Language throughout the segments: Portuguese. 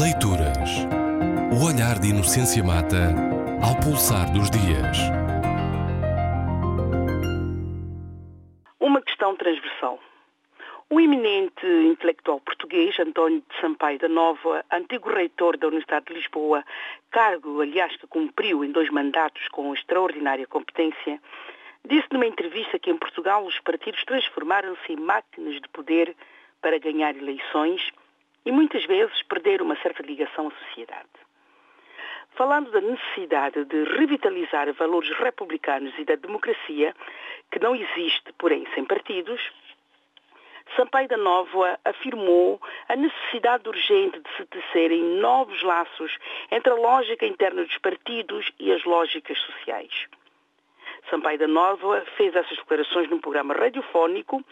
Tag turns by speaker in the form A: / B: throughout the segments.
A: Leituras. O olhar de Inocência Mata ao pulsar dos dias.
B: Uma questão transversal. O eminente intelectual português António de Sampaio da Nova, antigo reitor da Universidade de Lisboa, cargo, aliás, que cumpriu em dois mandatos com extraordinária competência, disse numa entrevista que em Portugal os partidos transformaram-se em máquinas de poder para ganhar eleições e muitas vezes perder uma certa ligação à sociedade. Falando da necessidade de revitalizar valores republicanos e da democracia, que não existe, porém, sem partidos, Sampaio da Nova afirmou a necessidade urgente de se tecerem novos laços entre a lógica interna dos partidos e as lógicas sociais. Sampaio da Nova fez essas declarações num programa radiofónico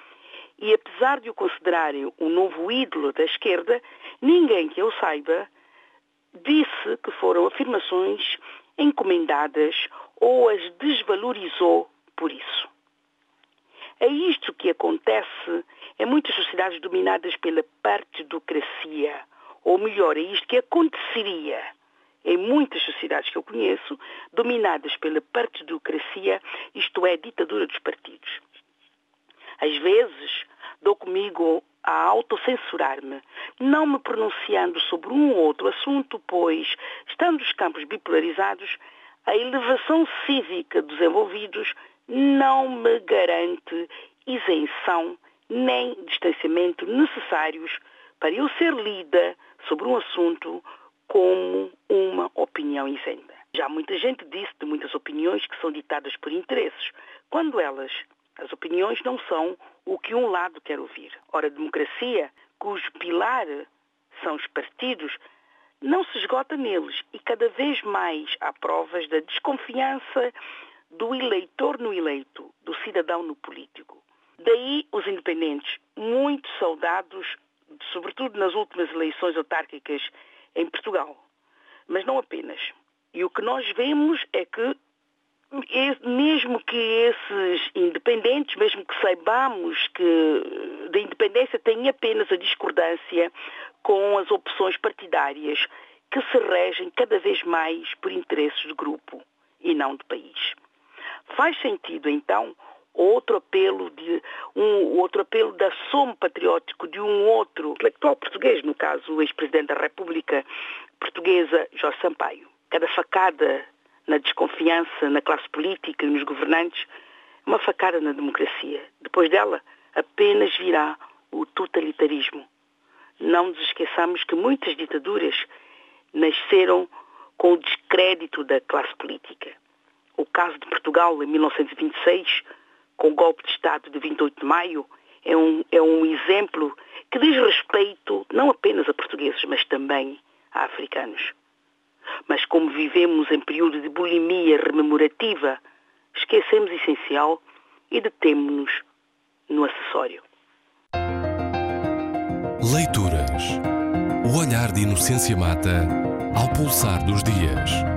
B: e apesar de o considerarem o novo ídolo da esquerda, ninguém que eu saiba disse que foram afirmações encomendadas ou as desvalorizou por isso. É isto que acontece em muitas sociedades dominadas pela partidocracia, ou melhor, é isto que aconteceria em muitas sociedades que eu conheço, dominadas pela partidocracia, isto é, ditadura dos partidos. Às vezes, dou comigo a autocensurar-me, não me pronunciando sobre um ou outro assunto, pois, estando os campos bipolarizados, a elevação cívica dos envolvidos não me garante isenção nem distanciamento necessários para eu ser lida sobre um assunto como uma opinião isenta. Já muita gente disse de muitas opiniões que são ditadas por interesses, quando elas as opiniões não são o que um lado quer ouvir. Ora, a democracia, cujo pilar são os partidos, não se esgota neles e cada vez mais há provas da desconfiança do eleitor no eleito, do cidadão no político. Daí os independentes, muito saudados, sobretudo nas últimas eleições autárquicas em Portugal. Mas não apenas. E o que nós vemos é que mesmo que esses independentes, mesmo que saibamos que da independência tem apenas a discordância com as opções partidárias que se regem cada vez mais por interesses de grupo e não de país. Faz sentido, então, outro apelo de um outro apelo da somo patriótico de um outro intelectual português, no caso o ex-presidente da República Portuguesa, Jorge Sampaio. Cada facada na desconfiança na classe política e nos governantes, uma facada na democracia. Depois dela, apenas virá o totalitarismo. Não nos esqueçamos que muitas ditaduras nasceram com o descrédito da classe política. O caso de Portugal, em 1926, com o golpe de Estado de 28 de maio, é um, é um exemplo que diz respeito não apenas a portugueses, mas também a africanos. Mas como vivemos em período de bulimia rememorativa, esquecemos o essencial e detemos-nos no acessório.
A: Leituras. O olhar de Inocência Mata ao pulsar dos dias.